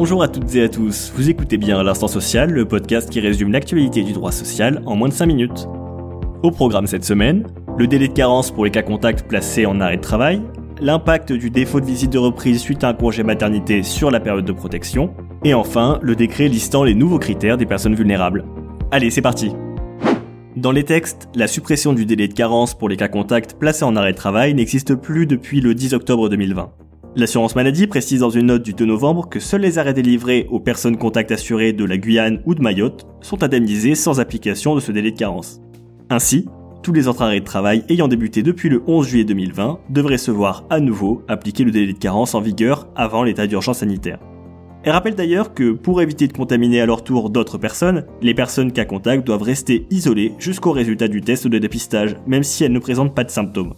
Bonjour à toutes et à tous, vous écoutez bien L'Instant Social, le podcast qui résume l'actualité du droit social en moins de 5 minutes. Au programme cette semaine, le délai de carence pour les cas contacts placés en arrêt de travail, l'impact du défaut de visite de reprise suite à un congé maternité sur la période de protection, et enfin le décret listant les nouveaux critères des personnes vulnérables. Allez, c'est parti Dans les textes, la suppression du délai de carence pour les cas contacts placés en arrêt de travail n'existe plus depuis le 10 octobre 2020. L'assurance maladie précise dans une note du 2 novembre que seuls les arrêts délivrés aux personnes contact assurées de la Guyane ou de Mayotte sont indemnisés sans application de ce délai de carence. Ainsi, tous les autres arrêts de travail ayant débuté depuis le 11 juillet 2020 devraient se voir à nouveau appliquer le délai de carence en vigueur avant l'état d'urgence sanitaire. Elle rappelle d'ailleurs que pour éviter de contaminer à leur tour d'autres personnes, les personnes cas contact doivent rester isolées jusqu'au résultat du test de dépistage, même si elles ne présentent pas de symptômes.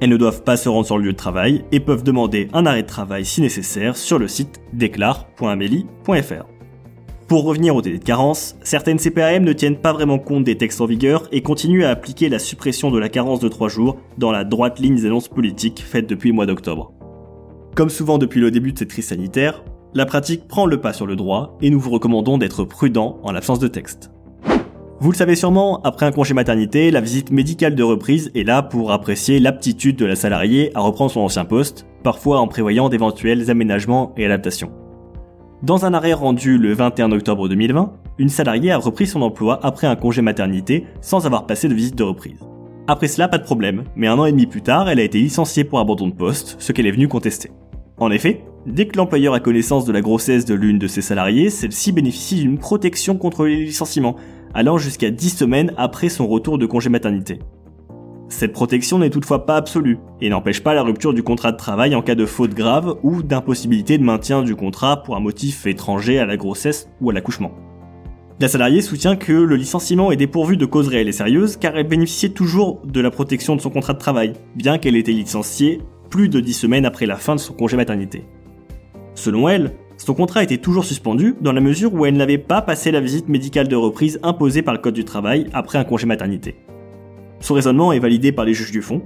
Elles ne doivent pas se rendre sur le lieu de travail et peuvent demander un arrêt de travail si nécessaire sur le site déclare.amélie.fr. Pour revenir au délai de carence, certaines CPAM ne tiennent pas vraiment compte des textes en vigueur et continuent à appliquer la suppression de la carence de 3 jours dans la droite ligne des annonces politiques faites depuis le mois d'octobre. Comme souvent depuis le début de cette crise sanitaire, la pratique prend le pas sur le droit et nous vous recommandons d'être prudent en l'absence de texte. Vous le savez sûrement, après un congé maternité, la visite médicale de reprise est là pour apprécier l'aptitude de la salariée à reprendre son ancien poste, parfois en prévoyant d'éventuels aménagements et adaptations. Dans un arrêt rendu le 21 octobre 2020, une salariée a repris son emploi après un congé maternité sans avoir passé de visite de reprise. Après cela, pas de problème, mais un an et demi plus tard, elle a été licenciée pour abandon de poste, ce qu'elle est venue contester. En effet, dès que l'employeur a connaissance de la grossesse de l'une de ses salariés, celle-ci bénéficie d'une protection contre les licenciements, allant jusqu'à 10 semaines après son retour de congé maternité. Cette protection n'est toutefois pas absolue et n'empêche pas la rupture du contrat de travail en cas de faute grave ou d'impossibilité de maintien du contrat pour un motif étranger à la grossesse ou à l'accouchement. La salariée soutient que le licenciement est dépourvu de cause réelle et sérieuse car elle bénéficiait toujours de la protection de son contrat de travail, bien qu'elle ait été licenciée plus de 10 semaines après la fin de son congé maternité. Selon elle, son contrat était toujours suspendu dans la mesure où elle n'avait pas passé la visite médicale de reprise imposée par le Code du travail après un congé maternité. Son raisonnement est validé par les juges du fond.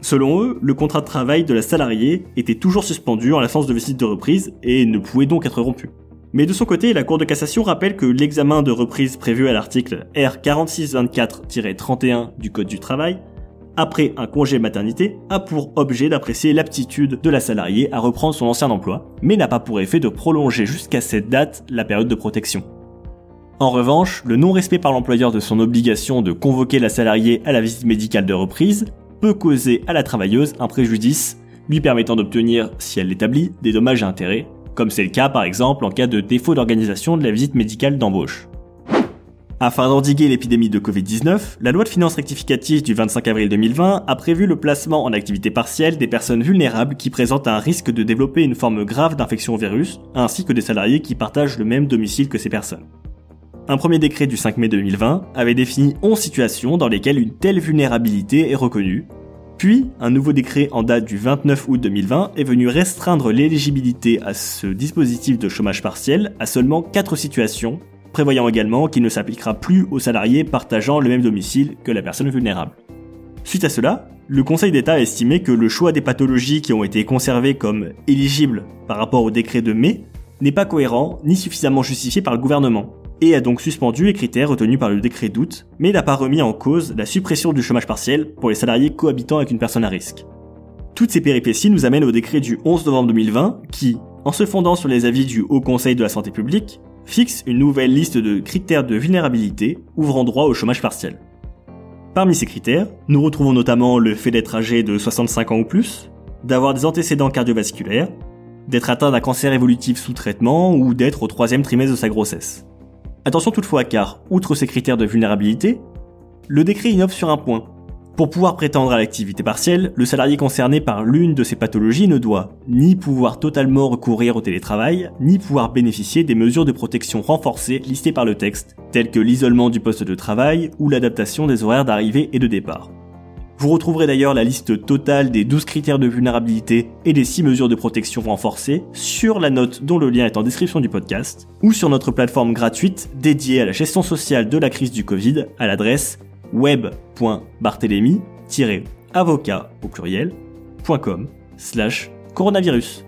Selon eux, le contrat de travail de la salariée était toujours suspendu en l'absence de visite de reprise et ne pouvait donc être rompu. Mais de son côté, la Cour de cassation rappelle que l'examen de reprise prévu à l'article R4624-31 du Code du travail après un congé maternité, a pour objet d'apprécier l'aptitude de la salariée à reprendre son ancien emploi, mais n'a pas pour effet de prolonger jusqu'à cette date la période de protection. En revanche, le non-respect par l'employeur de son obligation de convoquer la salariée à la visite médicale de reprise peut causer à la travailleuse un préjudice lui permettant d'obtenir, si elle l'établit, des dommages et intérêts, comme c'est le cas par exemple en cas de défaut d'organisation de la visite médicale d'embauche. Afin d'endiguer l'épidémie de Covid-19, la loi de finances rectificative du 25 avril 2020 a prévu le placement en activité partielle des personnes vulnérables qui présentent un risque de développer une forme grave d'infection au virus, ainsi que des salariés qui partagent le même domicile que ces personnes. Un premier décret du 5 mai 2020 avait défini 11 situations dans lesquelles une telle vulnérabilité est reconnue, puis, un nouveau décret en date du 29 août 2020 est venu restreindre l'éligibilité à ce dispositif de chômage partiel à seulement 4 situations prévoyant également qu'il ne s'appliquera plus aux salariés partageant le même domicile que la personne vulnérable. Suite à cela, le Conseil d'État a estimé que le choix des pathologies qui ont été conservées comme éligibles par rapport au décret de mai n'est pas cohérent ni suffisamment justifié par le gouvernement, et a donc suspendu les critères retenus par le décret d'août, mais n'a pas remis en cause la suppression du chômage partiel pour les salariés cohabitant avec une personne à risque. Toutes ces péripéties nous amènent au décret du 11 novembre 2020 qui, en se fondant sur les avis du Haut Conseil de la Santé publique, fixe une nouvelle liste de critères de vulnérabilité ouvrant droit au chômage partiel. Parmi ces critères, nous retrouvons notamment le fait d'être âgé de 65 ans ou plus, d'avoir des antécédents cardiovasculaires, d'être atteint d'un cancer évolutif sous traitement ou d'être au troisième trimestre de sa grossesse. Attention toutefois car, outre ces critères de vulnérabilité, le décret innove sur un point, pour pouvoir prétendre à l'activité partielle, le salarié concerné par l'une de ces pathologies ne doit ni pouvoir totalement recourir au télétravail, ni pouvoir bénéficier des mesures de protection renforcées listées par le texte, telles que l'isolement du poste de travail ou l'adaptation des horaires d'arrivée et de départ. Vous retrouverez d'ailleurs la liste totale des 12 critères de vulnérabilité et des 6 mesures de protection renforcées sur la note dont le lien est en description du podcast, ou sur notre plateforme gratuite dédiée à la gestion sociale de la crise du Covid à l'adresse web.barthélemy-avocat au pluriel.com slash coronavirus.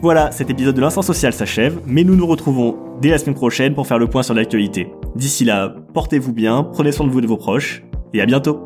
Voilà, cet épisode de l'instant social s'achève, mais nous nous retrouvons dès la semaine prochaine pour faire le point sur l'actualité. D'ici là, portez-vous bien, prenez soin de vous et de vos proches, et à bientôt